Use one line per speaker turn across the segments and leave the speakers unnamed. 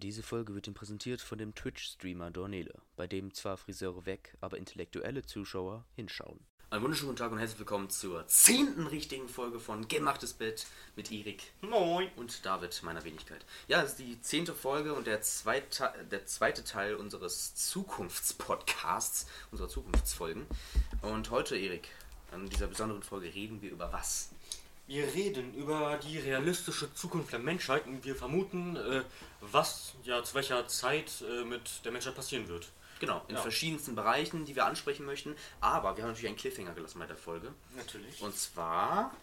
Diese Folge wird Ihnen präsentiert von dem Twitch-Streamer Dornele, bei dem zwar Friseure weg, aber intellektuelle Zuschauer hinschauen. Einen wunderschönen guten Tag und herzlich willkommen zur zehnten richtigen Folge von Gemachtes Bett mit Erik
Moin.
und David, meiner Wenigkeit. Ja, es ist die zehnte Folge und der zweite, der zweite Teil unseres Zukunftspodcasts, unserer Zukunftsfolgen. Und heute, Erik, an dieser besonderen Folge reden wir über was?
Wir reden über die realistische Zukunft der Menschheit und wir vermuten, äh, was ja zu welcher Zeit äh, mit der Menschheit passieren wird.
Genau, in
Ja.
verschiedensten Bereichen, die wir ansprechen möchten. Aber wir haben natürlich einen Cliffhanger gelassen bei der Folge.
Natürlich.
Und zwar.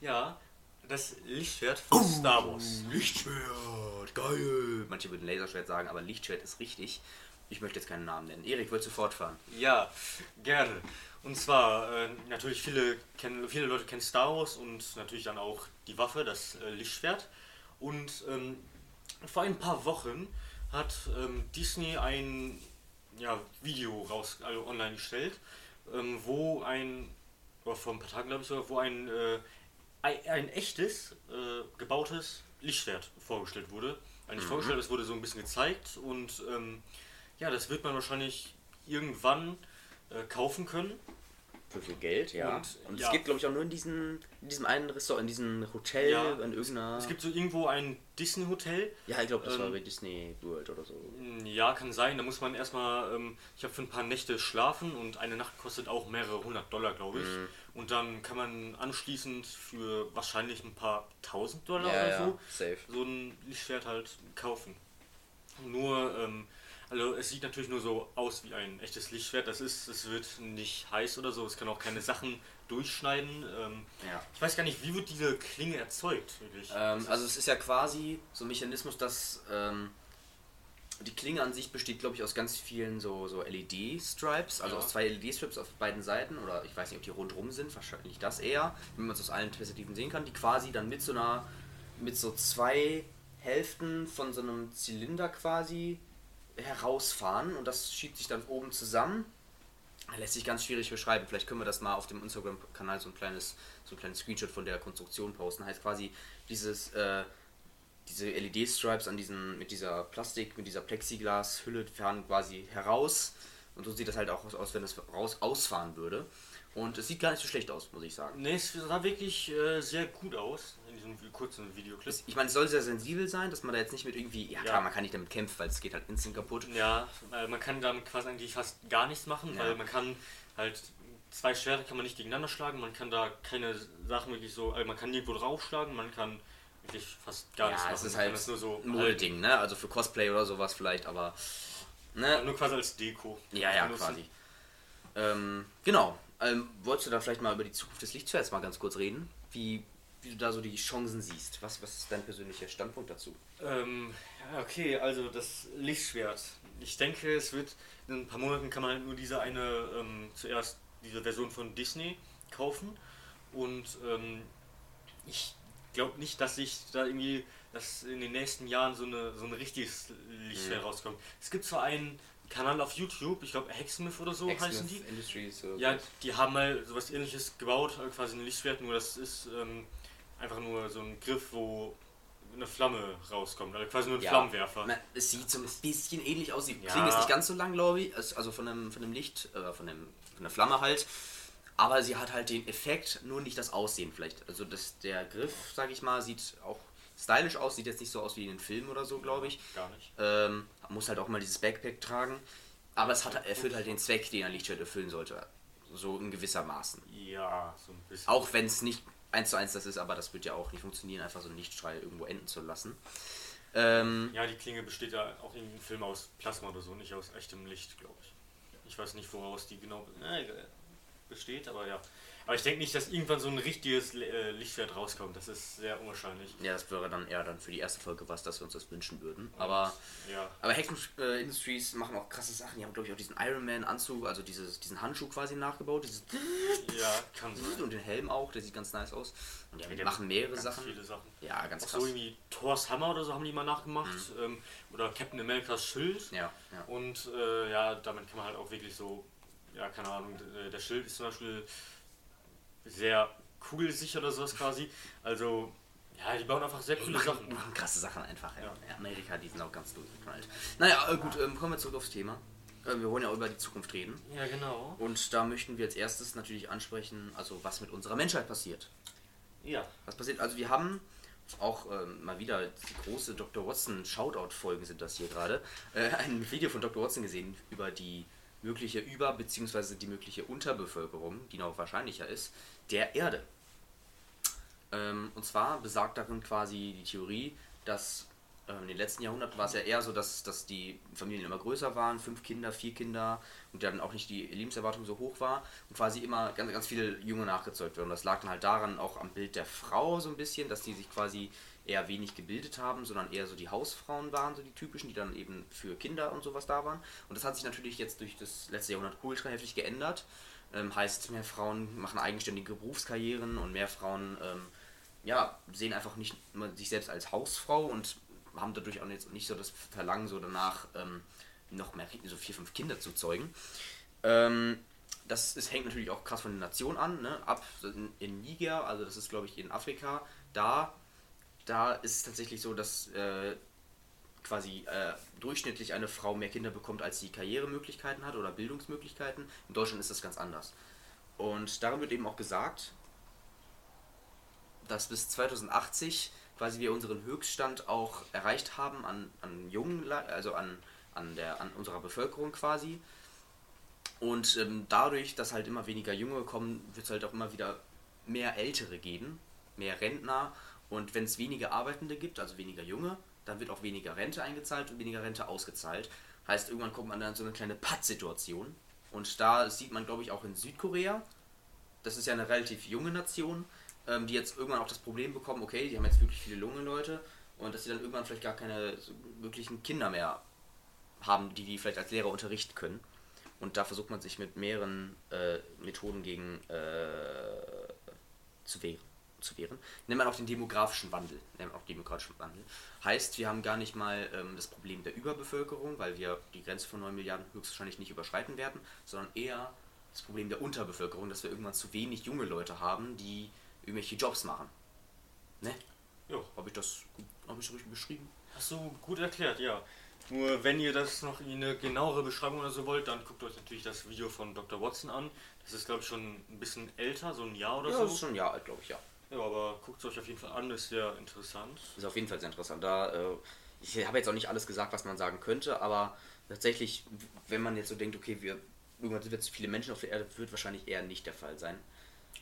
ja, das Lichtschwert von Star Wars.
Lichtschwert, geil. Manche würden Laserschwert sagen, aber Lichtschwert ist richtig. Ich möchte jetzt keinen Namen nennen. Erik, willst du fortfahren?
Ja, gerne. Und zwar, äh, natürlich viele, kennen, viele Leute kennen Star Wars und natürlich dann auch die Waffe, das äh, Lichtschwert. Und ähm, vor ein paar Wochen hat ähm, Disney ein ja, Video raus, also online gestellt, ähm, wo ein, oder vor ein paar Tagen glaube ich sogar, wo ein, äh, ein, echtes, äh, gebautes Lichtschwert vorgestellt wurde. Eigentlich nicht vorgestellt, es wurde so ein bisschen gezeigt und ähm, ja, das wird man wahrscheinlich irgendwann äh, kaufen können.
Für viel Geld, ja. Und,
Und,
es
ja.
gibt, glaube ich, auch nur in, diesen, in diesem einen Restaurant, in diesem Hotel,
Ja,
in irgendeiner.
Es gibt so irgendwo ein Disney-Hotel.
ja, ich glaube, das war
ähm,
bei Disney World oder so.
Ja, kann sein. Da muss man erstmal, ähm, ich habe für ein paar Nächte schlafen und eine Nacht kostet auch mehrere hundert Dollar, glaube ich.
Mhm.
Und dann kann man anschließend für wahrscheinlich ein paar tausend Dollar
Ja,
oder
ja,
so
safe.
so ein Lichtschwert halt kaufen. Nur, ähm, also es sieht natürlich nur so aus wie ein echtes Lichtschwert. Das ist, es wird nicht heiß oder so. Es kann auch keine Sachen durchschneiden. Ähm,
Ja.
ich weiß gar nicht, wie wird diese Klinge erzeugt, wirklich?
Ähm, also es ist ja quasi so ein Mechanismus, dass ähm, die Klinge an sich besteht, glaube ich, aus ganz vielen so, so LED-Stripes, also
Ja.
aus zwei LED-Strips auf beiden Seiten, oder ich weiß nicht, ob die rundrum sind, wahrscheinlich das eher, wie man es aus allen Perspektiven sehen kann, die quasi dann mit so einer, mit so zwei Hälften von so einem Zylinder quasi herausfahren und das schiebt sich dann oben zusammen. Lässt sich ganz schwierig beschreiben. Vielleicht können wir das mal auf dem Instagram-Kanal so ein kleines, so ein kleines Screenshot von der Konstruktion posten. Heißt quasi dieses, äh, diese LED-Stripes an diesen, mit dieser Plastik, mit dieser Plexiglas-Hülle fahren quasi heraus. Und so sieht das halt auch aus- wenn es raus ausfahren würde. Und es sieht gar nicht so schlecht aus, muss ich sagen.
Ne, es sah wirklich äh, sehr gut aus diesem vi- kurzen Videoclip.
Ich meine, es soll sehr sensibel sein, dass man da jetzt nicht mit irgendwie, ja klar,
Ja.
man kann nicht damit kämpfen, weil es geht halt instant kaputt.
Ja, man kann damit quasi eigentlich fast gar nichts machen,
Ja.
weil man kann halt zwei Schwerte kann man nicht gegeneinander schlagen, man kann da keine Sachen wirklich so, also man kann nirgendwo draufschlagen, man kann wirklich fast gar nichts
Ja,
machen.
es ist halt
das nur so
ein Modelding, ne? Also für Cosplay oder sowas vielleicht, aber. Ne?
halten. Nur quasi als Deko.
Ja, ja,
Benutzen.
quasi. Ähm, genau. Ähm, wolltest du da vielleicht mal über die Zukunft des Lichtschwerts mal ganz kurz reden? Wie, wie du da so die Chancen siehst? Was, was ist dein persönlicher Standpunkt dazu?
Ähm, ja, okay, also das Lichtschwert. Ich denke, es wird in ein paar Monaten kann man halt nur diese eine, ähm, zuerst diese Version von Disney kaufen. Und ähm, ich glaube nicht, dass ich da irgendwie, dass in den nächsten Jahren so, eine, so ein richtiges Lichtschwert
Mhm.
rauskommt. Es gibt zwar einen Kanal auf YouTube, ich glaube Hacksmith oder so heißen die.
Industries. oder
Ja,
so.
die haben mal sowas ähnliches gebaut, also quasi ein Lichtschwert, nur das ist ähm, einfach nur so ein Griff, wo eine Flamme rauskommt, also quasi nur ein
Ja,
Flammenwerfer.
man, es sieht so ein bisschen ähnlich aus. Die
Ja.
Klinge ist nicht ganz so lang, glaube ich. Also von dem, von dem Licht, äh, von, dem, von der Flamme halt. Aber sie hat halt den Effekt, nur nicht das Aussehen vielleicht. Also das, der Griff, sag ich mal, sieht auch stylisch aus. Sieht jetzt nicht so aus wie in den Filmen oder so, glaube ich.
Gar nicht.
Ähm, muss halt auch mal dieses Backpack tragen. Aber es hat, erfüllt halt den Zweck, den ein Lichtschwert erfüllen sollte. So in gewisser Maßen.
Ja, so ein bisschen.
Auch wenn es nicht eins zu eins das ist, aber das wird ja auch nicht funktionieren, einfach so einen Lichtstrahl irgendwo enden zu lassen. Ähm,
Ja, die Klinge besteht ja auch in dem Film aus Plasma oder so, nicht aus echtem Licht, glaube ich. Ich weiß nicht, woraus die genau äh, besteht, aber ja. Aber ich denke nicht, dass irgendwann so ein richtiges äh, Lichtschwert rauskommt. Das ist sehr unwahrscheinlich.
ja, das wäre dann eher dann für die erste Folge was, dass wir uns das wünschen würden. Aber,
Ja.
aber Hexen äh, Industries machen auch krasse Sachen. Die haben, glaube ich, auch diesen Iron Man Anzug, also dieses, diesen Handschuh quasi nachgebaut. Dieses
Ja, kann sein.
und den Helm auch, der sieht ganz nice aus. Und die
Die
machen mehrere
ganz
Sachen.
Viele Sachen.
Ja, ganz
Auch
krass.
so irgendwie Thors Hammer oder so haben die mal nachgemacht. Ähm, oder Captain Americas Schild.
Ja, ja.
Und äh, ja, damit kann man halt auch wirklich so, ja, keine Ahnung, d- der Schild ist zum Beispiel sehr kugelsicher oder sowas quasi. Also, Ja, die bauen einfach sehr coole
machen,
Sachen.
machen krasse Sachen einfach. Ja.
Ja.
Amerika, die sind auch ganz durchgeknallt. Naja, äh, gut, ähm, kommen wir zurück aufs Thema. Äh, wir wollen ja über die Zukunft reden.
Ja, genau.
Und da möchten wir als erstes natürlich ansprechen, also was mit unserer Menschheit passiert.
Ja.
Was passiert? Also wir haben auch ähm, mal wieder die große Dr. Watson Shoutout-Folgen sind das hier gerade, äh, ein Video von Dr. Watson gesehen über die mögliche Über- bzw. die mögliche Unterbevölkerung, die noch wahrscheinlicher ist, der Erde. Ähm, und zwar besagt darin quasi die Theorie, dass ähm, in den letzten Jahrhunderten war es ja eher so, dass, dass die Familien immer größer waren, fünf Kinder, vier Kinder und dann auch nicht die Lebenserwartung so hoch war und quasi immer ganz, ganz viele Junge nachgezeugt werden. Das lag dann halt daran auch am Bild der Frau so ein bisschen, dass die sich quasi eher wenig gebildet haben, sondern eher so die Hausfrauen waren, so die typischen, die dann eben für Kinder und sowas da waren. Und das hat sich natürlich jetzt durch das letzte Jahrhundert ultra heftig geändert. Ähm, heißt, mehr Frauen machen eigenständige Berufskarrieren und mehr Frauen ähm, ja, sehen einfach nicht sich selbst als Hausfrau und haben dadurch auch jetzt nicht so das Verlangen, so danach ähm, noch mehr, so vier, fünf Kinder zu zeugen. Ähm, das ist, hängt natürlich auch krass von der Nation an. Ne? Ab in, in Niger, also das ist glaube ich in Afrika, da, da ist es tatsächlich so, dass äh, quasi äh, durchschnittlich eine Frau mehr Kinder bekommt, als sie Karrieremöglichkeiten hat oder Bildungsmöglichkeiten. In Deutschland ist das ganz anders. Und darin wird eben auch gesagt, dass bis 2080 quasi wir unseren Höchststand auch erreicht haben an, an jungen, also an, an, der, an unserer Bevölkerung quasi. Und ähm, dadurch, dass halt immer weniger Junge kommen, wird es halt auch immer wieder mehr Ältere geben, mehr Rentner. Und wenn es weniger Arbeitende gibt, also weniger Junge, dann wird auch weniger Rente eingezahlt und weniger Rente ausgezahlt. Heißt, irgendwann kommt man dann in so eine kleine Patt-Situation. Und da sieht man, glaube ich, auch in Südkorea, das ist ja eine relativ junge Nation, ähm, die jetzt irgendwann auch das Problem bekommen, okay, die haben jetzt wirklich viele junge Leute und dass sie dann irgendwann vielleicht gar keine so wirklichen Kinder mehr haben, die die vielleicht als Lehrer unterrichten können. Und da versucht man sich mit mehreren äh, Methoden gegen äh, zu wehren. Zu wehren. Nennt man auch den demografischen Wandel. Nennt man auch demografischen Wandel. Heißt, wir haben gar nicht mal ähm, das Problem der Überbevölkerung, weil wir die Grenze von 9 Milliarden höchstwahrscheinlich nicht überschreiten werden, sondern eher das Problem der Unterbevölkerung, dass wir irgendwann zu wenig junge Leute haben, die irgendwelche Jobs machen. Ne?
Jo.
Habe ich das gut, hab ich richtig beschrieben?
Hast du gut erklärt, ja. Nur wenn ihr das noch in eine genauere Beschreibung oder so wollt, dann guckt euch natürlich das Video von Dr. Watson an. Das ist, glaube ich, schon ein bisschen älter, so ein Jahr oder
Ja,
so.
das ist schon ein Jahr alt, glaube ich, ja.
Ja, aber guckt es euch auf jeden Fall an, ist sehr interessant.
Ist auf jeden Fall sehr interessant. Da, äh, ich habe jetzt auch nicht alles gesagt, was man sagen könnte, aber tatsächlich, wenn man jetzt so denkt, okay, wir irgendwann sind wir zu viele Menschen auf der Erde, wird wahrscheinlich eher nicht der Fall sein.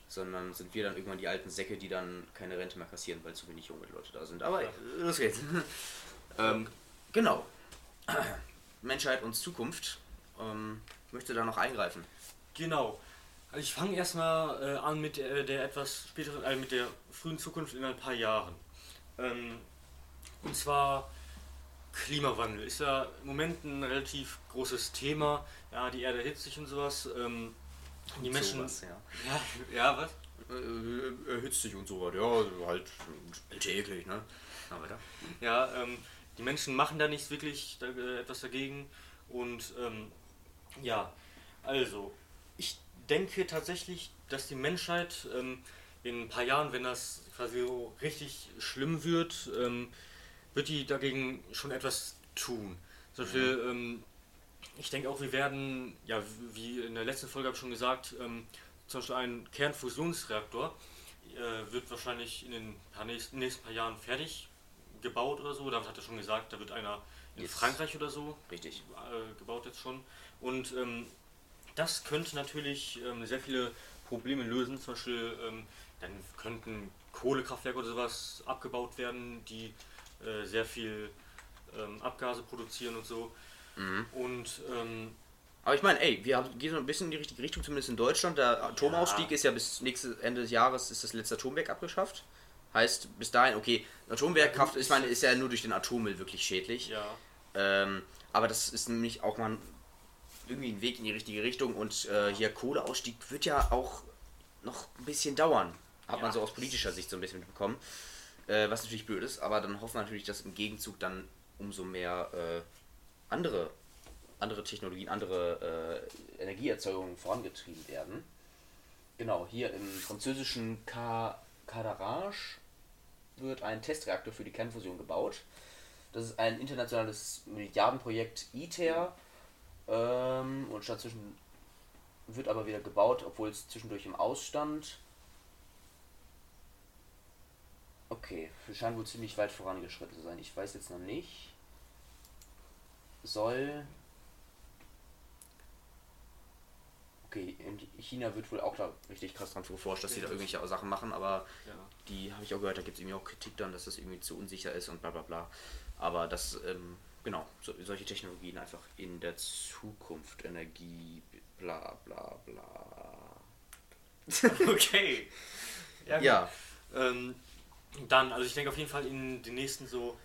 Sondern sind wir dann irgendwann die alten Säcke, die dann keine Rente mehr kassieren, weil zu wenig junge Leute da sind. Aber
Ja.
los geht's. ähm, genau. Menschheit und Zukunft. Ähm, möchte da noch eingreifen.
Genau. Also ich fange erstmal äh, an mit äh, der etwas späteren, äh, mit der frühen Zukunft in ein paar Jahren. Ähm, und zwar Klimawandel ist ja im Moment ein relativ großes Thema. Ja, die Erde erhitzt sich und sowas. Ähm, die Menschen.
Sowas, ja.
Ja, ja, was?
Äh, erhitzt sich und so weiter. Ja, halt alltäglich, ne? Na, weiter.
Ja, ähm, die Menschen machen da nichts wirklich da, äh, etwas dagegen. Und ähm, ja, also, denke tatsächlich, dass die Menschheit ähm, in ein paar Jahren, wenn das quasi so richtig schlimm wird, ähm, wird die dagegen schon etwas tun. Zum Beispiel, ähm, ich denke auch, wir werden, ja, wie in der letzten Folge habe ich schon gesagt, ähm, zum Beispiel ein Kernfusionsreaktor äh, wird wahrscheinlich in den paar nächsten, nächsten paar Jahren fertig gebaut oder so. Damit hat er schon gesagt, da wird einer in
Jetzt.
Frankreich oder so
Richtig.
äh, gebaut jetzt schon. Und ähm, das könnte natürlich ähm, sehr viele Probleme lösen. Zum Beispiel, ähm, dann könnten Kohlekraftwerke oder sowas abgebaut werden, die äh, sehr viel ähm, Abgase produzieren und so.
Mhm.
Und ähm,
Aber ich meine, ey, wir gehen so ein bisschen in die richtige Richtung, zumindest in Deutschland. Der Atomausstieg ist ja bis nächstes Ende des Jahres ist das letzte Atomwerk abgeschafft. Heißt, bis dahin, okay, Atomwerkkraft, ich meine, ist ja nur durch den Atommüll wirklich schädlich.
ja,
Ähm, aber das ist nämlich auch mal irgendwie ein Weg in die richtige Richtung und äh, hier Kohleausstieg wird ja auch noch ein bisschen dauern. Hat
Ja.
man so aus politischer Sicht so ein bisschen mitbekommen. Äh, was natürlich blöd ist, aber dann hoffen wir natürlich, dass im Gegenzug dann umso mehr äh, andere, andere Technologien, andere äh, Energieerzeugungen vorangetrieben werden. Genau, hier im französischen Ca- Cadarage wird ein Testreaktor für die Kernfusion gebaut. Das ist ein internationales Milliardenprojekt ITER. Ähm, und statt zwischen wird aber wieder gebaut, obwohl es zwischendurch im Ausstand. Okay, wir scheinen wohl ziemlich weit vorangeschritten zu sein. Ich weiß jetzt noch nicht. Soll. Okay, in China wird wohl auch da richtig krass dran geforscht, dass sie da irgendwelche Sachen machen, aber
Ja.
die habe ich auch gehört, da gibt es irgendwie auch Kritik dann, dass das irgendwie zu unsicher ist und bla bla bla. Aber das, ähm, genau, so, solche Technologien einfach in der Zukunft, Energie, bla bla bla.
Okay. Ja.
Ja,
Ähm, dann, also ich denke auf jeden Fall in den nächsten so,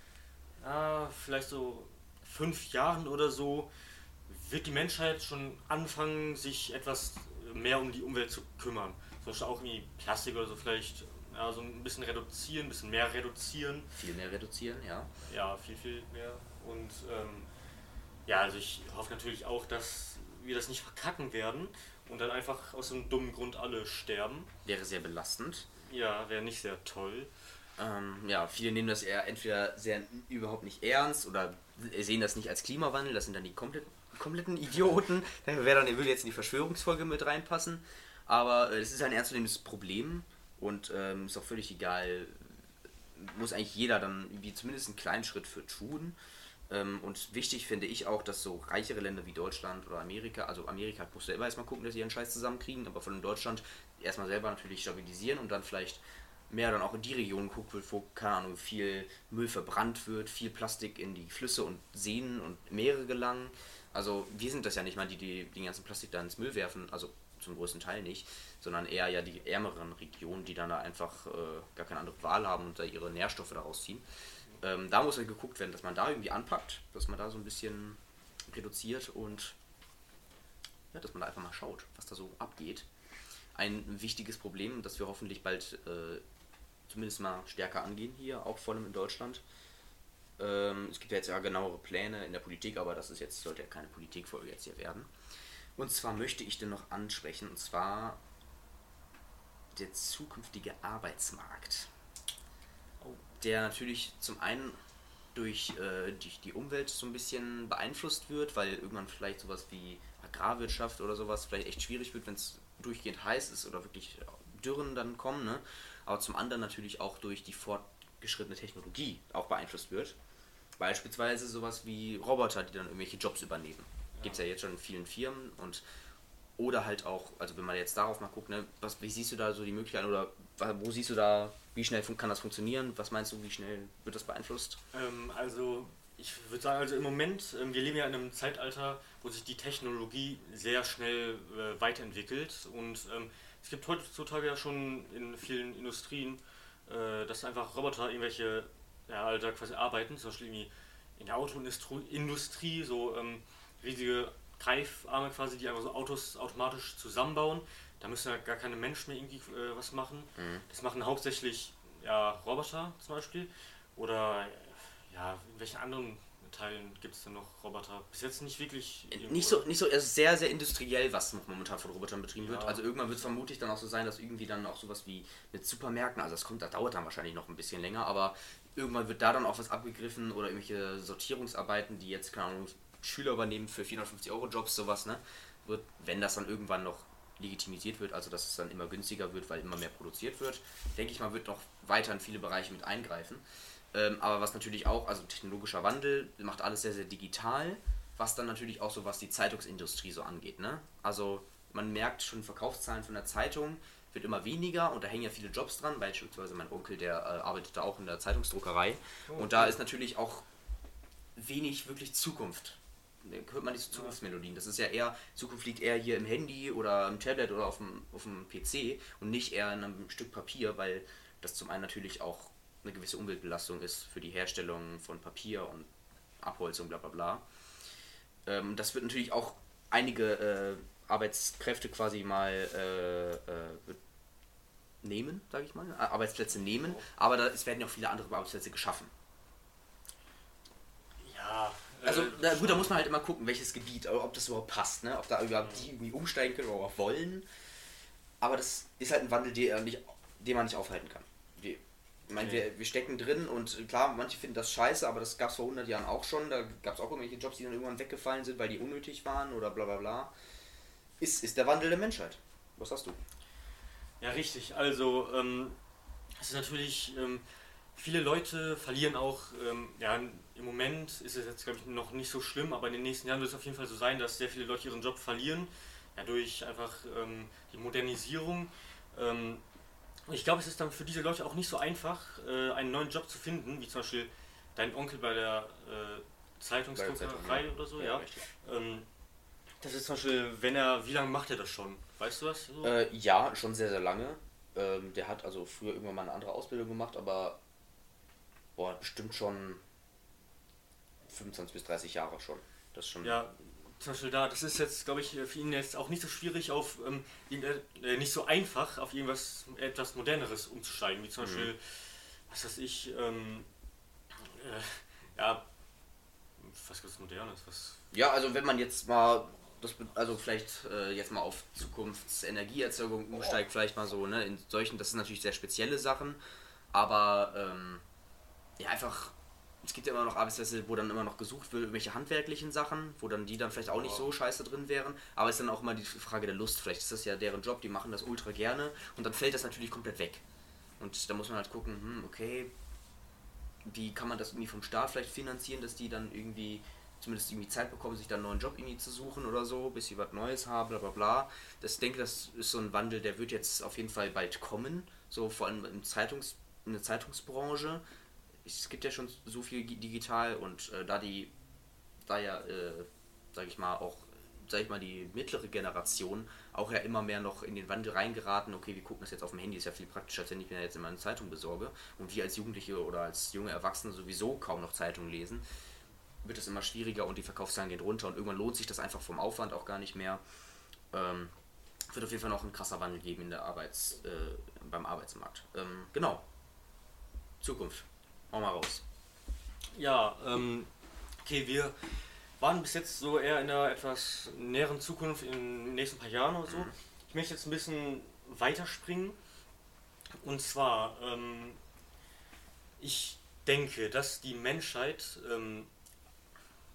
ah, vielleicht so fünf Jahren oder so, wird die Menschheit schon anfangen, sich etwas mehr um die Umwelt zu kümmern. Zum Beispiel auch irgendwie Plastik oder so vielleicht ja, so ein bisschen reduzieren, ein bisschen mehr reduzieren.
viel mehr reduzieren, ja.
Ja, viel, viel mehr. Und ähm, ja, also ich hoffe natürlich auch, dass wir das nicht verkacken werden und dann einfach aus einem dummen Grund alle sterben.
Wäre sehr belastend.
Ja, wäre nicht sehr toll.
Ähm, ja, viele nehmen das eher entweder sehr überhaupt nicht ernst oder sehen das nicht als Klimawandel, das sind dann die komplett, kompletten Idioten. Wäre dann würde jetzt in die Verschwörungsfolge mit reinpassen. Aber äh, es ist ein ernstzunehmendes Problem und ähm, ist auch völlig egal. Muss eigentlich jeder dann wie zumindest einen kleinen Schritt für tun. Ähm, und wichtig finde ich auch, dass so reichere Länder wie Deutschland oder Amerika, also Amerika muss selber erstmal gucken, dass sie ihren Scheiß zusammenkriegen, aber von Deutschland erstmal selber natürlich stabilisieren und dann vielleicht mehr dann auch in die Region guckt wird, wo, keine Ahnung, viel Müll verbrannt wird, viel Plastik in die Flüsse und Seen und Meere gelangen. Also wir sind das ja nicht mal, die, die den ganzen Plastik da ins Müll werfen, also zum größten Teil nicht, sondern eher ja die ärmeren Regionen, die dann da einfach äh, gar keine andere Wahl haben und da ihre Nährstoffe daraus ziehen. Ähm, da muss halt geguckt werden, dass man da irgendwie anpackt, dass man da so ein bisschen reduziert und ja, dass man da einfach mal schaut, was da so abgeht. Ein wichtiges Problem, das wir hoffentlich bald äh, zumindest mal stärker angehen hier, auch vor allem in Deutschland. Ähm, es gibt ja jetzt ja genauere Pläne in der Politik, aber das ist jetzt, sollte ja keine Politikfolge jetzt hier werden. Und zwar möchte ich den noch ansprechen, und zwar der zukünftige Arbeitsmarkt. Der natürlich zum einen durch, äh, durch die Umwelt so ein bisschen beeinflusst wird, weil irgendwann vielleicht sowas wie Agrarwirtschaft oder sowas vielleicht echt schwierig wird, wenn es durchgehend heiß ist oder wirklich Dürren dann kommen. Ne? Aber zum anderen natürlich auch durch die fortgeschrittene Technologie auch beeinflusst wird. Beispielsweise sowas wie Roboter, die dann irgendwelche Jobs übernehmen. Gibt es ja jetzt schon in vielen Firmen und oder halt auch, also wenn man jetzt darauf mal guckt, ne, was, wie siehst du da so die Möglichkeiten oder wo siehst du da, wie schnell kann das funktionieren? Was meinst du, wie schnell wird das beeinflusst?
Ähm, also ich würde sagen, also im Moment, ähm, wir leben ja in einem Zeitalter, wo sich die Technologie sehr schnell äh, weiterentwickelt und ähm, es gibt heutzutage ja schon in vielen Industrien, äh, dass einfach Roboter irgendwelche, ja, also quasi arbeiten, zum Beispiel in der Autoindustrie, Industrie, so ähm, riesige Greifarme quasi, die einfach so Autos automatisch zusammenbauen. Da müssen ja gar keine Menschen mehr irgendwie äh, was machen. Das machen hauptsächlich ja, Roboter zum Beispiel. Oder ja, in welchen anderen Teilen gibt es denn noch Roboter? Bis jetzt nicht wirklich. irgendwo.
Nicht so, nicht so, es ist sehr, sehr industriell, was noch momentan von Robotern betrieben wird.
Ja.
Also irgendwann wird es vermutlich dann auch so sein, dass irgendwie dann auch sowas wie mit Supermärkten, also das kommt, das dauert dann wahrscheinlich noch ein bisschen länger, aber irgendwann wird da dann auch was abgegriffen oder irgendwelche Sortierungsarbeiten, die jetzt, keine Ahnung, Schüler übernehmen für 450 Euro Jobs, sowas, ne? Wird, wenn das dann irgendwann noch legitimisiert wird, also dass es dann immer günstiger wird, weil immer mehr produziert wird, denke ich mal, wird noch weiter in viele Bereiche mit eingreifen. Ähm, aber was natürlich auch, also technologischer Wandel macht alles sehr, sehr digital, was dann natürlich auch so, was die Zeitungsindustrie so angeht. Ne? Also man merkt schon, Verkaufszahlen von der Zeitung wird immer weniger und da hängen ja viele Jobs dran, beispielsweise mein Onkel, der äh, arbeitet da auch in der Zeitungsdruckerei und da ist natürlich auch wenig wirklich Zukunft. Hört man diese Zukunftsmelodien. Das ist ja eher, Zukunft liegt eher hier im Handy oder im Tablet oder auf dem, auf dem PC und nicht eher in einem Stück Papier, weil das zum einen natürlich auch eine gewisse Umweltbelastung ist für die Herstellung von Papier und Abholzung, bla bla bla. Ähm, das wird natürlich auch einige äh, Arbeitskräfte quasi mal äh, äh, nehmen, sage ich mal, Äh, Arbeitsplätze nehmen, aber da, es werden ja auch viele andere Arbeitsplätze geschaffen.
Ja,
Also da, gut, da muss man halt immer gucken, welches Gebiet, ob das überhaupt passt, ne? ob da überhaupt die irgendwie umsteigen können oder wollen. Aber das ist halt ein Wandel, den, nicht, den man nicht aufhalten kann. Die, Ich meine, wir, wir stecken drin und klar, manche finden das scheiße, aber das gab es vor 100 Jahren auch schon. Da gab es auch irgendwelche Jobs, die dann irgendwann weggefallen sind, weil die unnötig waren oder bla bla bla. Ist, ist der Wandel der Menschheit. Was hast du?
Ja, richtig. Also, ähm, es ist natürlich, ähm, viele Leute verlieren auch, ähm, ja, im Moment ist es jetzt, glaube ich, noch nicht so schlimm, aber in den nächsten Jahren wird es auf jeden Fall so sein, dass sehr viele Leute ihren Job verlieren, ja, durch einfach ähm, die Modernisierung. Ähm, ich glaube, es ist dann für diese Leute auch nicht so einfach, äh, einen neuen Job zu finden, wie zum Beispiel dein Onkel bei der äh, Zeitungsdruckerei oder so,
Ja,
ja. Ähm, das ist zum Beispiel, wenn er, wie lange macht er das schon? Weißt du was? So?
Äh, ja, schon sehr, sehr lange. Ähm, der hat also früher irgendwann mal eine andere Ausbildung gemacht, aber boah, bestimmt schon 25 bis 30 Jahre schon. Das schon.
Ja, zum Beispiel da, das ist jetzt, glaube ich, für ihn jetzt auch nicht so schwierig auf, ähm, irgende- äh, nicht so einfach auf irgendwas etwas Moderneres umzusteigen, wie zum
Mhm.
Beispiel, was weiß ich, ähm, äh, ja, was ganz Modernes, was,
Ja, also wenn man jetzt mal, also vielleicht äh, jetzt mal auf Zukunftsenergieerzeugung umsteigt, vielleicht mal so, ne, in solchen, das sind natürlich sehr spezielle Sachen, aber ähm, ja, einfach, es gibt ja immer noch Arbeitsplätze, wo dann immer noch gesucht wird, irgendwelche handwerklichen Sachen, wo dann die dann vielleicht auch nicht so scheiße drin wären, aber es ist dann auch immer die Frage der Lust, vielleicht ist das ja deren Job, die machen das ultra gerne und dann fällt das natürlich komplett weg. Und da muss man halt gucken, hm, okay, wie kann man das irgendwie vom Staat vielleicht finanzieren, dass die dann irgendwie zumindest irgendwie Zeit bekommen, sich dann einen neuen Job irgendwie zu suchen oder so, bis sie was Neues haben, bla bla bla. Das ich denke, das ist so ein Wandel, der wird jetzt auf jeden Fall bald kommen, so vor allem im Zeitungs, in der Zeitungsbranche. Es gibt ja schon so viel gi- digital und äh, da die, da ja, äh, sag ich mal, auch, sag ich mal, die mittlere Generation auch ja immer mehr noch in den Wandel reingeraten, okay, wir gucken das jetzt auf dem Handy, ist ja viel praktischer, als wenn ich mir jetzt immer eine Zeitung besorge und wir als Jugendliche oder als junge Erwachsene sowieso kaum noch Zeitung lesen, wird es immer schwieriger und die Verkaufszahlen gehen runter und irgendwann lohnt sich das einfach vom Aufwand auch gar nicht mehr. Ähm, wird auf jeden Fall noch ein krasser Wandel geben in der Arbeits, äh, beim Arbeitsmarkt. Ähm, genau. Zukunft. Hau mal raus.
ja, ähm, okay, wir waren bis jetzt so eher in einer etwas näheren Zukunft, in den nächsten paar Jahren oder so. Ich möchte jetzt ein bisschen weiterspringen. Und zwar, ähm, ich denke, dass die Menschheit, ähm,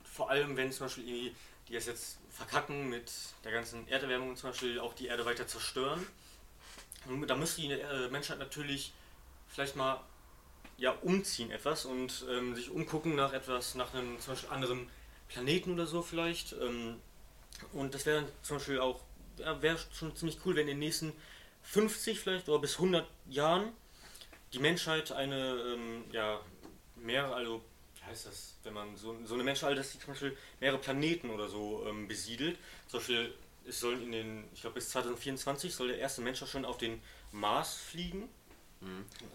vor allem wenn zum Beispiel irgendwie die es jetzt verkacken mit der ganzen Erderwärmung zum Beispiel auch die Erde weiter zerstören, da müsste die äh, Menschheit natürlich vielleicht mal ja, umziehen etwas und ähm, sich umgucken nach etwas, nach einem zum Beispiel anderen Planeten oder so vielleicht. Ähm, und das wäre zum Beispiel auch, ja, wäre schon ziemlich cool, wenn in den nächsten 50 vielleicht oder bis 100 Jahren die Menschheit eine, ähm, ja, mehr, also, wie heißt das, wenn man so, so eine Menschheit, dass die zum Beispiel mehrere Planeten oder so ähm, besiedelt. Zum Beispiel, es sollen in den, ich glaube bis 2024 soll der erste Mensch auch schon auf den Mars fliegen.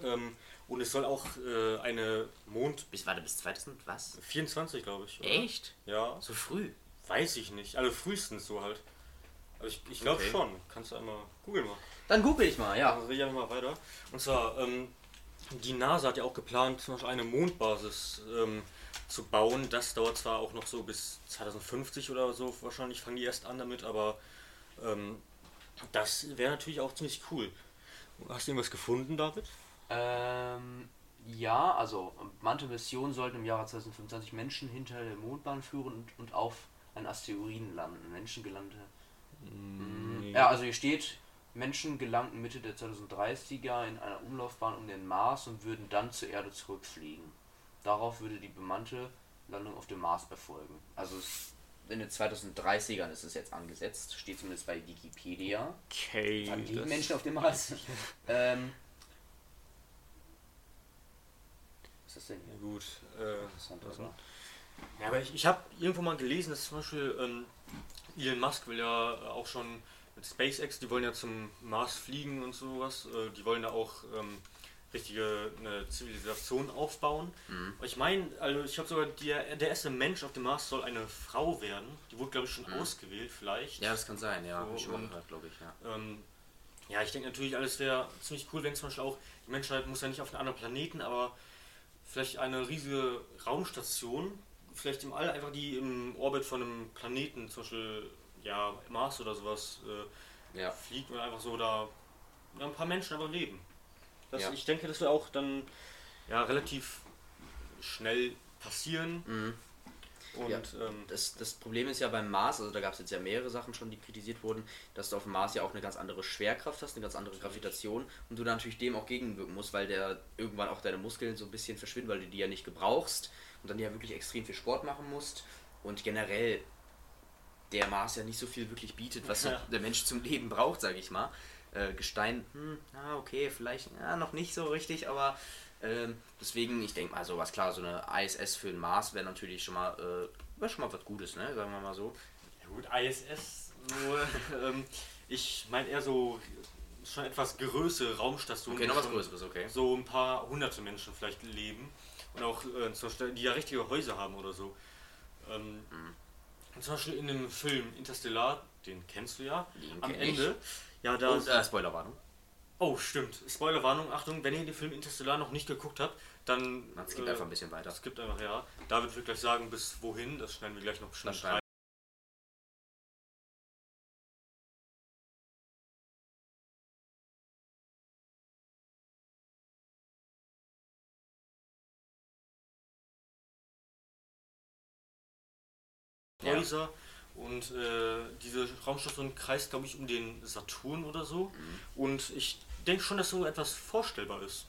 Ähm, und es soll auch äh, eine Mond
Bis, warte, bis 2000, was?
24, glaube ich. Oder?
Echt?
Ja,
So früh?
weiß ich nicht. Also frühestens so halt. Also ich, ich glaube
Okay.
schon. Kannst du einmal googeln mal.
Dann google ich mal, ja.
Dann rede ich einfach mal weiter. Und zwar, ähm, die NASA hat ja auch geplant, zum Beispiel eine Mondbasis ähm, zu bauen. Das dauert zwar auch noch so bis 2050 oder so, wahrscheinlich fangen die erst an damit, aber ähm, das wäre natürlich auch ziemlich cool. Hast du irgendwas gefunden, David?
Ähm, ja, also manche Missionen sollten im Jahre 2025 Menschen hinter der Mondbahn führen und, und auf einen Asteroiden landen. Menschen gelangte. Mm, Ja, also hier steht, Menschen gelangten Mitte der 2030er in einer Umlaufbahn um den Mars und würden dann zur Erde zurückfliegen. Darauf würde die bemannte Landung auf dem Mars erfolgen.
Also es- in den 2030ern ist es jetzt angesetzt, steht zumindest bei Wikipedia.
Okay.
Dann liegen Menschen auf dem Mars. ähm, was ist das denn
Ja,
hier?
gut. Äh? Ja, aber ich, ich habe irgendwo mal gelesen, dass zum Beispiel ähm, Elon Musk will ja auch schon mit SpaceX, die wollen ja zum Mars fliegen und sowas. Äh, die wollen da auch ähm, richtige eine Zivilisation aufbauen. Aber Ich meine, also ich habe sogar der, der erste Mensch auf dem Mars soll eine Frau werden. Die wurde glaube ich schon ausgewählt vielleicht.
Ja, das kann sein, ja.
So,
schon gehört, glaube ich, ja.
Ähm, ja, ich denke natürlich, alles wäre ziemlich cool, wenn zum Beispiel auch die Menschheit muss ja nicht auf einen anderen Planeten, aber vielleicht eine riesige Raumstation, vielleicht im All, einfach die im Orbit von einem Planeten, zum Beispiel ja, Mars oder sowas, äh,
Ja.
fliegt und einfach so da ein paar Menschen einfach leben. Das,
Ja.
Ich denke, das wird auch dann ja, relativ schnell passieren.
Mhm.
Und
Ja.
ähm,
Das, das Problem ist ja beim Mars, also da gab es jetzt ja mehrere Sachen schon, die kritisiert wurden, dass du auf dem Mars ja auch eine ganz andere Schwerkraft hast, eine ganz andere Gravitation und du da natürlich dem auch gegenwirken musst, weil der irgendwann auch deine Muskeln so ein bisschen verschwinden, weil du die ja nicht gebrauchst und dann ja wirklich extrem viel Sport machen musst und generell der Mars ja nicht so viel wirklich bietet, was
Ja.
der Mensch zum Leben braucht, sage ich mal. Äh, Gestein, hm, ah, okay, vielleicht ja, noch nicht so richtig, aber ähm, deswegen, ich denke mal, sowas klar, so eine ISS für den Mars wäre natürlich schon mal, äh, wär schon mal was Gutes, ne? Sagen wir mal so.
ja gut, ISS, nur, ähm, ich meine eher so schon etwas größere Raumstationen.
Okay, noch was Größeres, okay.
So ein paar hunderte Menschen vielleicht leben und auch äh, zum Beispiel, die ja richtige Häuser haben oder so. Ähm,
Mhm.
Zum Beispiel in dem Film Interstellar, den kennst du ja,
Den
am
kenn ich.
Ende. Ja, da.
Und, äh, Spoilerwarnung.
Oh, stimmt. Spoilerwarnung, Achtung, wenn ihr den Film Interstellar noch nicht geguckt habt, dann.
Man skippt
äh,
einfach ein bisschen weiter.
Es gibt einfach, ja. David wird gleich sagen, bis wohin, das schneiden wir gleich noch bestimmt rein.
Ja.
Und äh, diese Raumstation kreist, glaube ich, um den Saturn oder so.
Mhm.
Und ich denke schon, dass so etwas vorstellbar ist.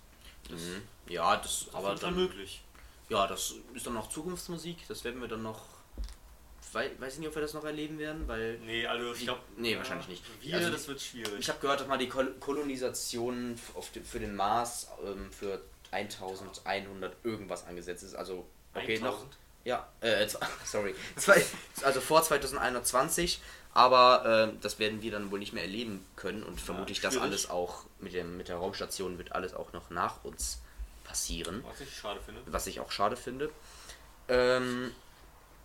Das
Mhm. Ja, das,
ist auf
aber
Fall
dann,
möglich.
ja, das ist dann noch Zukunftsmusik, das werden wir dann noch, wei weiß ich nicht, ob wir das noch erleben werden, weil
Nee, also ich glaube.
nee, wahrscheinlich nicht.
Wir,
Also
das wird schwierig.
Ich habe gehört, dass mal die Kol Kolonisation f- auf de, für den Mars ähm, für 1100 irgendwas angesetzt ist. Also, okay, noch.
1000?
Ja, äh, sorry. Zwei, also vor 2120, aber ähm, das werden wir dann wohl nicht mehr erleben können und vermutlich das
schwierig.
alles auch mit, dem, mit der Raumstation wird alles auch noch nach uns passieren
Was ich schade finde.
was ich auch schade finde. Ähm,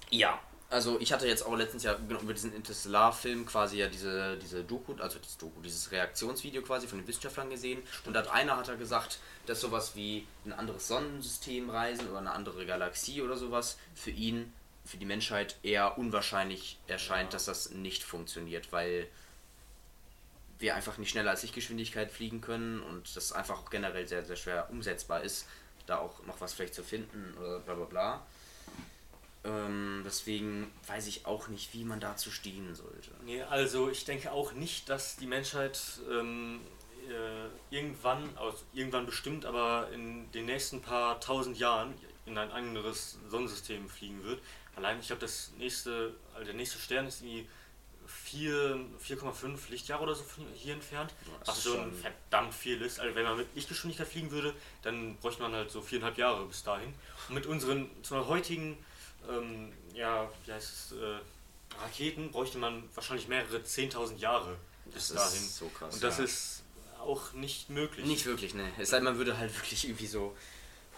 ja, also ich hatte jetzt auch letztens ja genau über diesen Interstellar-Film quasi ja diese, diese Doku, also dieses Doku, dieses Reaktionsvideo quasi von den Wissenschaftlern gesehen. Und hat einer hat er gesagt, dass sowas wie ein anderes Sonnensystem reisen oder eine andere Galaxie oder sowas für ihn, für die Menschheit eher unwahrscheinlich erscheint,
Ja.
dass das nicht funktioniert, weil wir einfach nicht schneller als Lichtgeschwindigkeit fliegen können und das einfach auch generell sehr, sehr schwer umsetzbar ist, da auch noch was vielleicht zu finden oder bla bla bla. Ähm, deswegen weiß ich auch nicht, wie man dazu stehen sollte.
Nee, also ich denke auch nicht, dass die Menschheit ähm, äh, irgendwann, also irgendwann bestimmt, aber in den nächsten paar tausend Jahren in ein anderes Sonnensystem fliegen wird. Allein, ich glaube, das nächste, also der nächste Stern ist irgendwie 4 4,5 Lichtjahre oder so von hier entfernt.
Das
Was schon verdammt viel ist. Also wenn man mit Lichtgeschwindigkeit fliegen würde, dann bräuchte man halt so viereinhalb Jahre bis dahin. Und mit unseren zum heutigen, ähm, ja, wie heißt es, äh, Raketen bräuchte man wahrscheinlich mehrere 10.000 Jahre bis
Das
dahin.
ist so krass.
Und das
ja.
ist auch nicht möglich.
nicht wirklich, ne. Es sei denn, man würde halt wirklich irgendwie so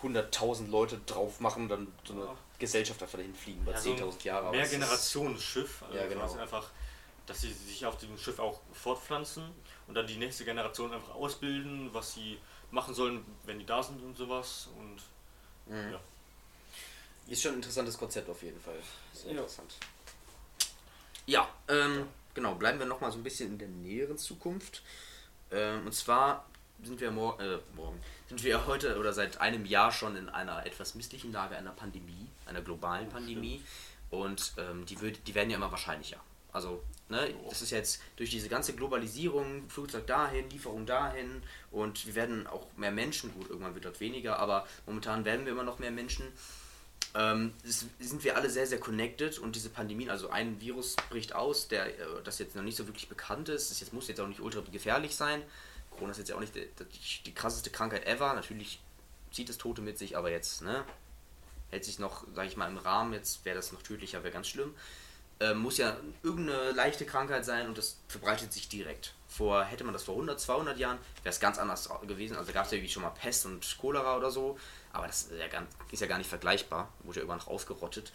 100.000 Leute drauf machen und dann so eine
Ja.
Gesellschaft einfach dahin fliegen über
Ja, so ein
10.000 Jahre. aber
Mehr Generationenschiff. Also
Ja, genau.
quasi einfach, dass sie sich auf dem Schiff auch fortpflanzen und dann die nächste Generation einfach ausbilden, was sie machen sollen, wenn die da sind und sowas. Und
Mhm.
Ja.
Ist schon ein interessantes Konzept auf jeden Fall. Sehr
Ja.
interessant. Ja, ähm, genau, bleiben wir nochmal so ein bisschen in der näheren Zukunft. Ähm, und zwar sind wir mor äh, morgen, sind wir heute oder seit einem Jahr schon in einer etwas misslichen Lage einer Pandemie, einer globalen Pandemie. Und ähm, die, wird, die werden ja immer wahrscheinlicher. Also, ne, das ist jetzt durch diese ganze Globalisierung, Flugzeug dahin, Lieferung dahin und wir werden auch mehr Menschen, gut, irgendwann wird das weniger, aber momentan werden wir immer noch mehr Menschen ähm, sind wir alle sehr, sehr connected und diese Pandemien, also ein Virus bricht aus, der äh, das jetzt noch nicht so wirklich bekannt ist. Das jetzt, muss jetzt auch nicht ultra gefährlich sein. Corona ist jetzt ja auch nicht die, die, die krasseste Krankheit ever. Natürlich zieht es Tote mit sich, aber jetzt, ne, hält sich noch, sag ich mal, im Rahmen. Jetzt wäre das noch tödlicher, wäre ganz schlimm. Ähm, muss ja irgendeine leichte Krankheit sein und das verbreitet sich direkt. Vor, hätte man das vor 100, 200 Jahren, wäre es ganz anders gewesen. Also gab es ja irgendwie schon mal Pest und Cholera oder so, aber das ist ja, ganz, ist ja gar nicht vergleichbar. Wurde ja irgendwann noch ausgerottet.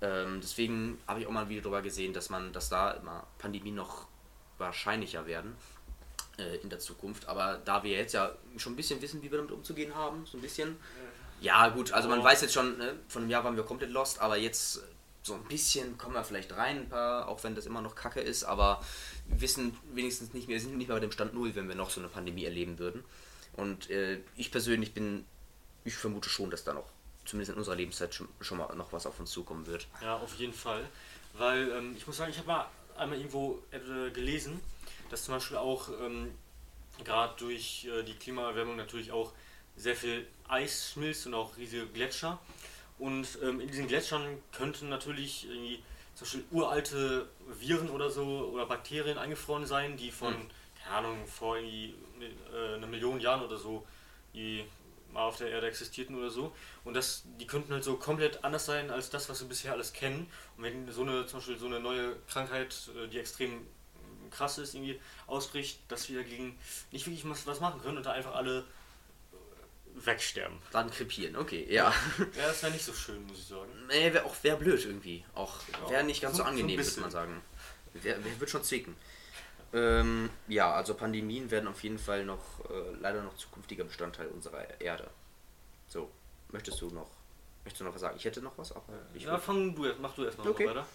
Ähm, deswegen habe ich auch mal ein Video darüber gesehen, dass man, dass da immer Pandemien noch wahrscheinlicher werden äh, in der Zukunft. Aber da wir jetzt ja schon ein bisschen wissen, wie wir damit umzugehen haben, so ein bisschen. Ja, gut, also man weiß jetzt schon, ne, von einem Jahr waren wir komplett lost, aber jetzt so ein bisschen kommen wir vielleicht rein, ein paar, auch wenn das immer noch kacke ist, aber wissen wenigstens nicht mehr, sind nicht mehr bei dem Stand Null, wenn wir noch so eine Pandemie erleben würden. Und äh, ich persönlich bin, ich vermute schon, dass da noch, zumindest in unserer Lebenszeit, schon, schon mal noch was auf uns zukommen wird.
Ja, auf jeden Fall. Weil ähm, ich muss sagen, ich habe mal einmal irgendwo äh, gelesen, dass zum Beispiel auch ähm, gerade durch äh, die Klimaerwärmung natürlich auch sehr viel Eis schmilzt und auch riesige Gletscher. Und ähm, in diesen Gletschern könnten natürlich irgendwie zum Beispiel uralte Viren oder so oder Bakterien eingefroren sein, die von,
Mhm.
keine Ahnung, vor irgendwie äh, einer Million Jahren oder so, die mal auf der Erde existierten oder so. Und das, die könnten halt so komplett anders sein als das, was wir bisher alles kennen. Und wenn so eine, zum Beispiel so eine neue Krankheit, äh, die extrem krass ist, irgendwie ausbricht, dass wir dagegen nicht wirklich was, was machen können und da einfach alle wegsterben.
Dann krepieren, okay, ja.
Ja, das wäre nicht so schön, muss ich sagen.
Nee, wäre auch wär blöd irgendwie. Auch
Ja,
wäre nicht ganz so,
so- so
angenehm, würde man sagen. Wär, wär, wird schon zwicken. Ähm, ja, also Pandemien werden auf jeden Fall noch äh, leider noch zukünftiger Bestandteil unserer Erde. So, möchtest du noch möchtest du noch was sagen? Ich hätte noch was, aber ich
ja, fang du, erst- mach du erstmal
Okay.
weiter.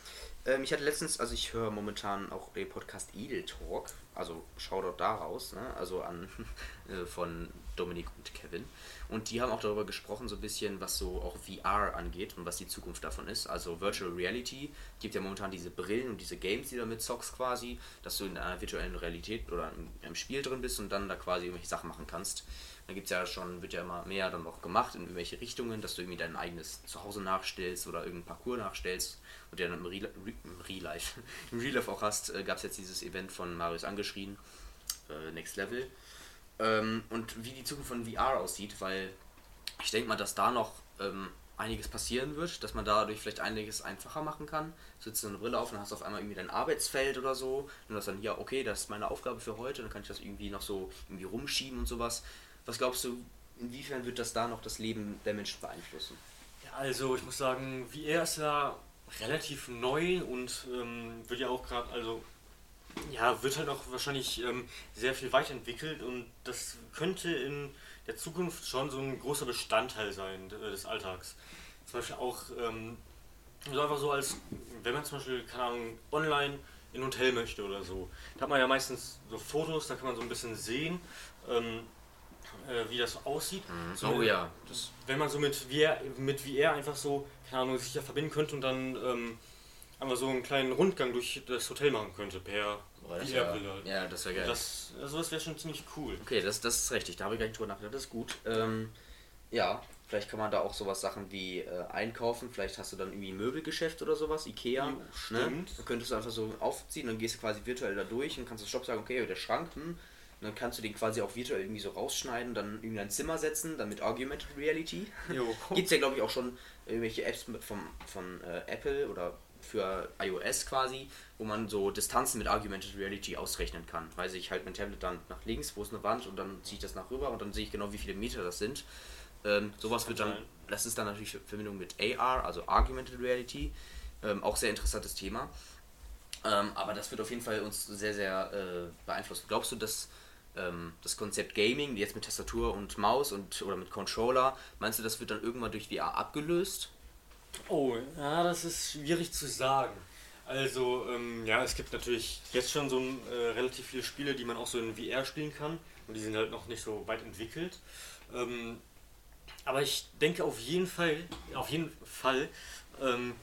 Ähm, ich hatte letztens, also ich höre momentan auch den Podcast Edel Talk, also Shoutout da raus, ne? also an äh, von Dominik und Kevin. Und die haben auch darüber gesprochen, so ein bisschen, was so auch VR angeht und was die Zukunft davon ist. Also Virtual Reality gibt ja momentan diese Brillen und diese Games, die damit zockst quasi, dass du in einer virtuellen Realität oder in einem Spiel drin bist und dann da quasi irgendwelche Sachen machen kannst. Da gibt es ja schon, wird ja immer mehr dann noch gemacht in irgendwelche Richtungen, dass du irgendwie dein eigenes Zuhause nachstellst oder irgendein Parcours nachstellst und der dann im Real, Re, im Real Life, im Real auch hast, äh, gab es jetzt dieses Event von Marius angeschrien, äh, Next Level. Ähm, und wie die Zukunft von VR aussieht, weil ich denke mal, dass da noch ähm, einiges passieren wird, dass man dadurch vielleicht einiges einfacher machen kann. Du setzt so eine Brille auf und hast auf einmal irgendwie dein Arbeitsfeld oder so. Und das dann, ja, okay, das ist meine Aufgabe für heute, dann kann ich das irgendwie noch so irgendwie rumschieben und sowas. Was glaubst du, inwiefern wird das da noch das Leben der Menschen beeinflussen?
Ja, also ich muss sagen, VR ist ja relativ neu und ähm, wird ja auch gerade, also ja, wird halt auch wahrscheinlich ähm, sehr viel weiterentwickelt und das könnte in der Zukunft schon so ein großer Bestandteil sein äh, des Alltags. Zum Beispiel auch ähm, so einfach so als, wenn man zum Beispiel, keine Ahnung, online in ein Hotel möchte oder so, da hat man ja meistens so Fotos, da kann man so ein bisschen sehen, ähm, äh, wie das so aussieht. So
oh ja, das,
wenn man so mit VR, mit VR einfach so, keine Ahnung, sich ja verbinden könnte und dann ähm, einfach so einen kleinen Rundgang durch das Hotel machen könnte per
boah, das wär, ja, das wäre geil.
Das, also das wäre schon ziemlich cool.
Okay, das, das ist richtig, da habe ich gar nicht drüber nachgedacht, das ist gut. Ähm, ja, vielleicht kann man da auch sowas Sachen wie äh, einkaufen, vielleicht hast du dann irgendwie ein Möbelgeschäft oder sowas, Ikea.
Jo,
Ne?
stimmt.
Dann könntest du einfach so aufziehen, dann gehst du quasi virtuell da durch und kannst das Shop sagen, okay, der Schrank, hm, und dann kannst du den quasi auch virtuell irgendwie so rausschneiden, dann in dein Zimmer setzen, dann mit Augmented Reality. Gibt es ja, glaube ich, auch schon irgendwelche Apps vom, von äh, Apple oder für iOS quasi, wo man so Distanzen mit Augmented Reality ausrechnen kann. Weiß ich, halt mein Tablet dann nach links, wo ist eine Wand und dann ziehe ich das nach rüber und dann sehe ich genau, wie viele Meter das sind. Ähm, sowas wird dann, das ist dann natürlich in Verbindung mit AR, also Augmented Reality, ähm, auch sehr interessantes Thema. Ähm, aber das wird auf jeden Fall uns sehr, sehr äh, beeinflussen. Glaubst du, dass ähm, das Konzept Gaming, jetzt mit Tastatur und Maus und oder mit Controller, meinst du, das wird dann irgendwann durch VR abgelöst?
Oh, ja, das ist schwierig zu sagen. Also, ähm, ja, es gibt natürlich jetzt schon so äh, relativ viele Spiele, die man auch so in VR spielen kann. Und die sind halt noch nicht so weit entwickelt. Ähm, aber ich denke auf jeden Fall, auf jeden Fall, ähm,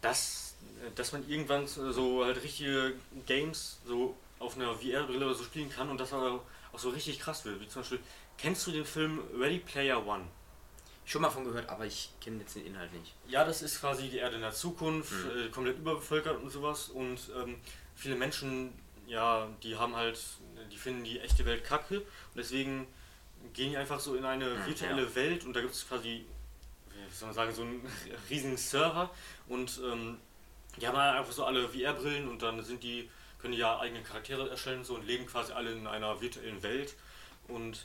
dass, dass man irgendwann so halt richtige Games so auf einer VR-Brille oder so spielen kann und das aber auch so richtig krass wird. Wie zum Beispiel, kennst du den Film Ready Player One?
Schon mal von gehört, aber ich kenne jetzt den Inhalt nicht.
Ja, das ist quasi die Erde in der Zukunft,
Mhm.
äh, komplett überbevölkert und sowas. Und ähm, viele Menschen, ja, die haben halt, die finden die echte Welt kacke. Und deswegen gehen die einfach so in eine
Mhm,
virtuelle
ja.
Welt und da gibt es quasi, wie soll man sagen, so einen riesigen Server. Und ähm, die haben halt einfach so alle VR-Brillen und dann sind die, können ja eigene Charaktere erstellen und so und leben quasi alle in einer virtuellen Welt. Und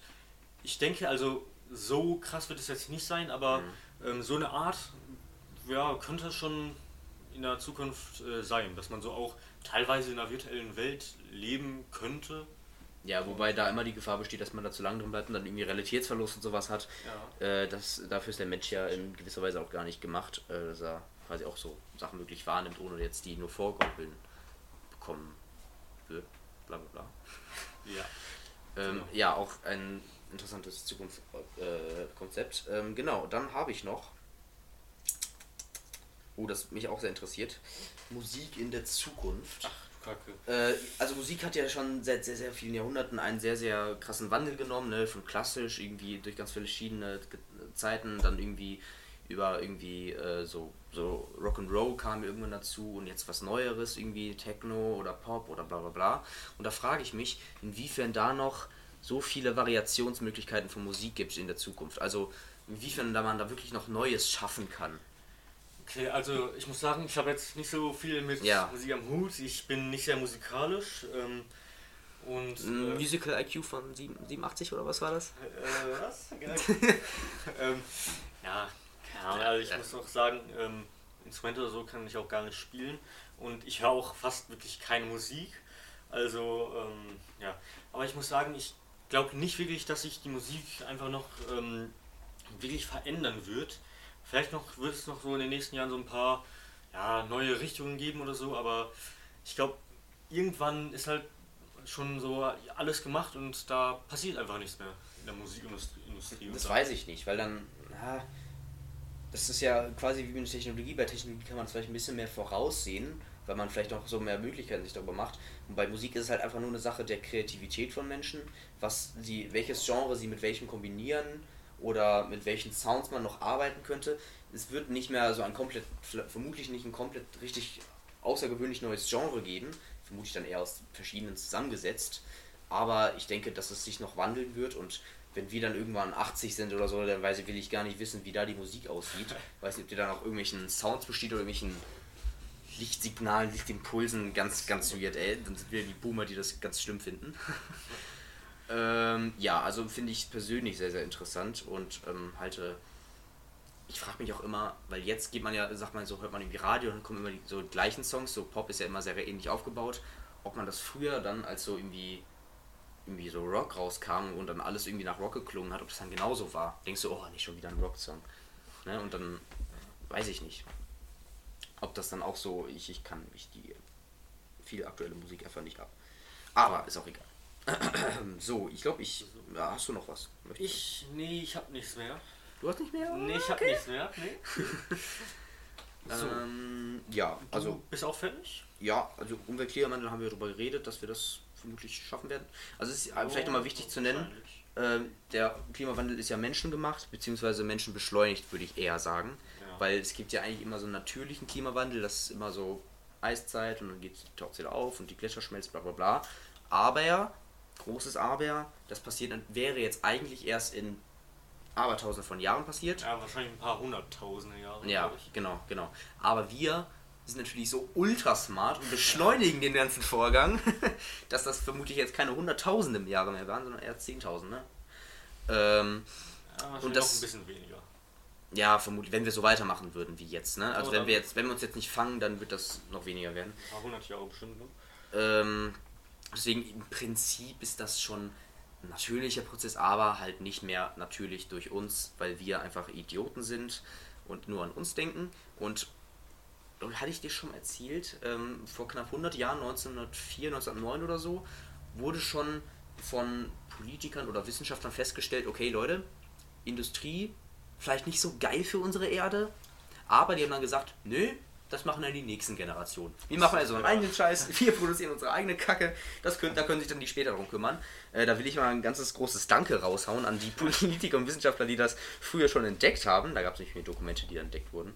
ich denke also, so krass wird es jetzt nicht sein, aber ähm, so eine Art ja, könnte schon in der Zukunft äh, sein, dass man so auch teilweise in einer virtuellen Welt leben könnte.
Ja, wobei da immer die Gefahr besteht, dass man da zu lange drin bleibt und dann irgendwie Realitätsverlust und sowas hat.
Ja.
Äh, das, dafür ist der Mensch ja in gewisser Weise auch gar nicht gemacht, äh, dass er quasi auch so Sachen wirklich wahrnimmt, ohne jetzt die nur vorgaukeln bekommen. Bla bla bla.
Ja.
Ähm,
Genau.
Ja, auch ein interessantes Zukunftskonzept. Äh, ähm, genau, dann habe ich noch, oh, das mich auch sehr interessiert, Musik in der Zukunft.
Ach, Kacke.
Äh, also Musik hat ja schon seit sehr, sehr vielen Jahrhunderten einen sehr, sehr krassen Wandel genommen, ne? von klassisch irgendwie durch ganz verschiedene Zeiten, dann irgendwie über irgendwie äh, so, so Rock'n'Roll kam irgendwann dazu und jetzt was Neueres, irgendwie Techno oder Pop oder bla bla bla. Und da frage ich mich, inwiefern da noch so viele Variationsmöglichkeiten von Musik gibt in der Zukunft. Also inwiefern da man da wirklich noch Neues schaffen kann.
Okay, also ich muss sagen, ich habe jetzt nicht so viel mit
Ja.
Musik am Hut. Ich bin nicht sehr musikalisch. Ähm, und. Äh,
Musical IQ von 7, 87 oder was war das?
Äh, was? ähm, ja, keine Ahnung. Also ich muss auch sagen, ähm, Instrumente oder so kann ich auch gar nicht spielen. Und ich höre auch fast wirklich keine Musik. Also, ähm, ja. Aber ich muss sagen, ich glaube nicht wirklich, dass sich die Musik einfach noch ähm, wirklich verändern wird. Vielleicht noch wird es noch so in den nächsten Jahren so ein paar ja, neue Richtungen geben oder so, aber ich glaube, irgendwann ist halt schon so alles gemacht und da passiert einfach nichts mehr in der Musikindustrie. Industrie.
Das weiß ich nicht, weil dann, na, das ist ja quasi wie mit Technologie. Bei Technologie kann man es vielleicht ein bisschen mehr voraussehen, weil man vielleicht auch so mehr Möglichkeiten sich darüber macht. Und bei Musik ist es halt einfach nur eine Sache der Kreativität von Menschen, was sie, welches Genre sie mit welchem kombinieren oder mit welchen Sounds man noch arbeiten könnte. Es wird nicht mehr so ein komplett, vermutlich nicht ein komplett richtig außergewöhnlich neues Genre geben, vermutlich dann eher aus verschiedenen zusammengesetzt. Aber ich denke, dass es sich noch wandeln wird und wenn wir dann irgendwann 80 sind oder so, dann weiß ich, will ich gar nicht wissen, wie da die Musik aussieht. Weiß nicht, ob die dann auch irgendwelchen Sounds besteht oder irgendwelchen Lichtsignalen, Lichtimpulsen, ganz, ganz weird, ey. Dann sind wir die Boomer, die das ganz schlimm finden. ähm, ja, also finde ich persönlich sehr, sehr interessant und ähm, halte. Ich frage mich auch immer, weil jetzt geht man ja, sagt man so, hört man irgendwie Radio und dann kommen immer die so gleichen Songs, so Pop ist ja immer sehr ähnlich aufgebaut, ob man das früher dann als so irgendwie irgendwie so Rock rauskam und dann alles irgendwie nach Rock geklungen hat, ob das dann genauso war. Denkst du, oh, nicht schon wieder ein Rocksong. Ne? Und dann weiß ich nicht. Ob das dann auch so, ich, ich kann mich die viel aktuelle Musik einfach nicht ab. Aber ist auch egal. so, ich glaube, ich. Ja, hast du noch was? Möchtest
Ich, nee, ich hab nichts mehr.
du? hast nicht mehr?
Nee, ich hab nichts mehr. Nee. So.
Ähm, ja, also
du bist auch fertig?
Ja, also Umweltklimawandel haben wir darüber geredet, dass wir das vermutlich schaffen werden. Also es ist vielleicht nochmal wichtig zu nennen, ähm, der Klimawandel ist ja menschengemacht, beziehungsweise menschenbeschleunigt, würde ich eher sagen.
Ja.
Weil es gibt ja eigentlich immer so einen natürlichen Klimawandel, das ist immer so Eiszeit und dann geht die taucht wieder auf und die Gletscher schmelzen, bla bla bla. Aber, großes Aber, das passiert, wäre jetzt eigentlich erst in Abertausende von Jahren passiert.
Ja, wahrscheinlich ein paar hunderttausende Jahre.
Ja, genau, genau. Aber wir sind natürlich so ultra smart und beschleunigen den ganzen Vorgang, dass das vermutlich jetzt keine Hunderttausende Jahre mehr waren, sondern eher Zehntausende. Ähm,
Ja,
Und das-
ein bisschen weniger.
ja, vermutlich, wenn wir so weitermachen würden wie jetzt. Ne? Also
Oder-
wenn wir jetzt, wenn wir uns jetzt nicht fangen, dann wird das noch weniger werden.
Ein paar hundert Jahre bestimmt, ne?
Ähm, deswegen im Prinzip ist das schon ein natürlicher Prozess, aber halt nicht mehr natürlich durch uns, weil wir einfach Idioten sind und nur an uns denken. Und, und hatte ich dir schon erzählt, ähm, vor knapp 100 Jahren, 1904, 1909 oder so, wurde schon von Politikern oder Wissenschaftlern festgestellt, okay Leute, Industrie, vielleicht nicht so geil für unsere Erde, aber die haben dann gesagt, nö, das machen dann die nächsten Generationen. Wir machen also einen eigenen Scheiß, wir produzieren unsere eigene Kacke, das können, da können sich dann die später darum kümmern. Äh, da will ich mal ein ganzes großes Danke raushauen an die Politiker und Wissenschaftler, die das früher schon entdeckt haben. Da gab es nicht mehr Dokumente, die entdeckt wurden.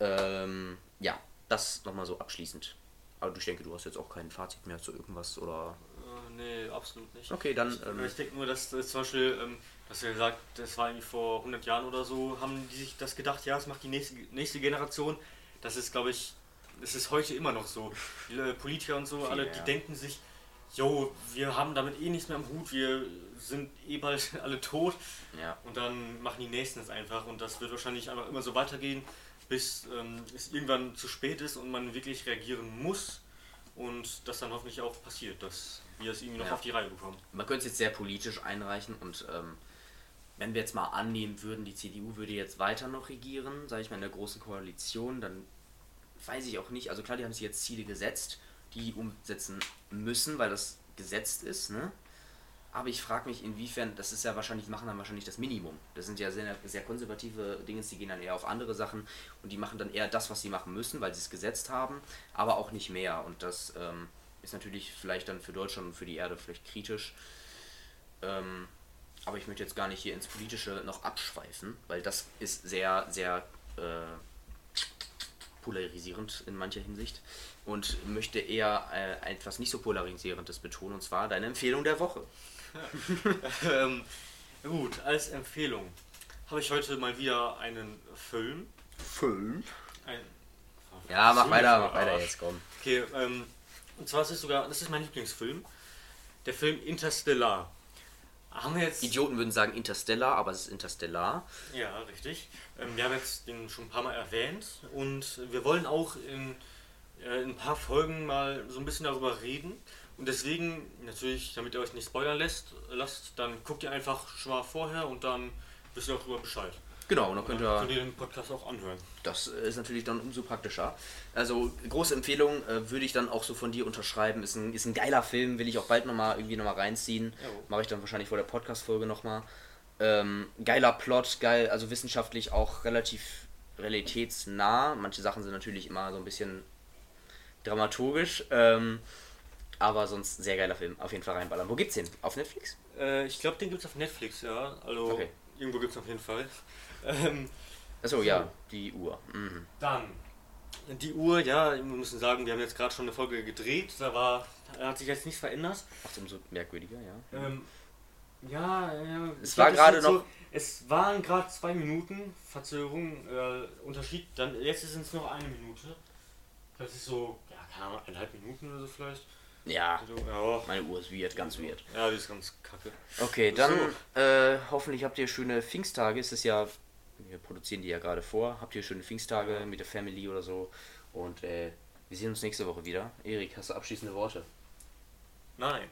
Ähm, ja, das nochmal so abschließend. Aber ich denke, du hast jetzt auch kein Fazit mehr zu irgendwas oder.
Äh, nee, absolut nicht.
Okay, dann.
Ich,
Ähm,
ich denke nur, dass das zum Beispiel, ähm, dass er gesagt, das war irgendwie vor 100 Jahren oder so, haben die sich das gedacht, ja, das macht die nächste, nächste Generation. Das ist, glaube ich, das ist heute immer noch so. Die äh, Politiker und so,
Viele,
alle, die
ja.
denken sich, yo, wir haben damit eh nichts mehr am Hut, wir sind eh bald alle tot.
ja.
Und dann machen die Nächsten es einfach und das wird wahrscheinlich einfach immer so weitergehen, bis ähm, es irgendwann zu spät ist und man wirklich reagieren muss und das dann hoffentlich auch passiert, dass wir es irgendwie noch
Ja.
auf die Reihe bekommen.
Man könnte es jetzt sehr politisch einreichen und ähm, wenn wir jetzt mal annehmen würden, die CDU würde jetzt weiter noch regieren, sage ich mal in der großen Koalition, dann weiß ich auch nicht, also klar, die haben sich jetzt Ziele gesetzt, die umsetzen müssen, weil das gesetzt ist, ne? Aber ich frage mich, inwiefern, das ist ja wahrscheinlich, machen dann wahrscheinlich das Minimum. Das sind ja sehr, sehr konservative Dinge, die gehen dann eher auf andere Sachen und die machen dann eher das, was sie machen müssen, weil sie es gesetzt haben, aber auch nicht mehr. Und das ähm, ist natürlich vielleicht dann für Deutschland und für die Erde vielleicht kritisch. Ähm, aber ich möchte jetzt gar nicht hier ins Politische noch abschweifen, weil das ist sehr, sehr äh, polarisierend in mancher Hinsicht und möchte eher äh, etwas nicht so polarisierendes betonen, und zwar deine Empfehlung der Woche.
ähm, gut, als Empfehlung habe ich heute mal wieder einen Film.
Film?
Ein,
Ja, mach weiter, mach weiter jetzt, komm.
Okay, ähm, und zwar ist es sogar, das ist mein Lieblingsfilm. Der Film Interstellar. Haben wir jetzt.
Idioten würden sagen Interstellar, aber es ist Interstellar.
Ja, richtig. Ähm, wir haben jetzt den schon ein paar Mal erwähnt und wir wollen auch in, äh, in ein paar Folgen mal so ein bisschen darüber reden. Und deswegen, natürlich, damit ihr euch nicht spoilern lässt, lasst, dann guckt ihr einfach schon mal vorher und dann wisst ihr auch darüber Bescheid.
Genau, und dann könnt
Dann
ihr
könnt ihr den Podcast auch anhören.
Das ist natürlich dann umso praktischer. Also große Empfehlung äh, würde ich dann auch so von dir unterschreiben. Ist ein, ist ein geiler Film, will ich auch bald nochmal irgendwie nochmal reinziehen.
Jo.
Mache ich dann wahrscheinlich vor der Podcast-Folge nochmal. Ähm, geiler Plot, geil, also wissenschaftlich auch relativ realitätsnah. Manche Sachen sind natürlich immer so ein bisschen dramaturgisch. Ähm, aber sonst sehr geiler Film. Auf jeden Fall reinballern. Wo gibt's den? Auf Netflix?
Äh, ich glaube, den gibt es auf Netflix, ja. Also
Okay.
irgendwo gibt es auf jeden Fall. Ähm,
Achso, ja, die Uhr. Mhm.
Dann. Die Uhr, ja, wir müssen sagen, wir haben jetzt gerade schon eine Folge gedreht. Da war, da hat sich jetzt nichts verändert.
Macht umso merkwürdiger, ja.
Ähm, ja, ja.
Es war gerade noch-
es waren gerade zwei Minuten Verzögerung, äh, Unterschied. Dann jetzt sind es noch eine Minute. Das ist so, ja, keine Ahnung, eineinhalb Minuten oder so vielleicht.
Ja,
ja,
meine Uhr ist weird, ganz weird.
ja, die ist ganz kacke.
Okay, dann äh, hoffentlich habt ihr schöne Pfingsttage. Es ist ja, wir produzieren die ja gerade vor. Habt ihr schöne Pfingsttage mit der Family oder so. Und äh, wir sehen uns nächste Woche wieder. Erik, hast du abschließende Worte?
Nein.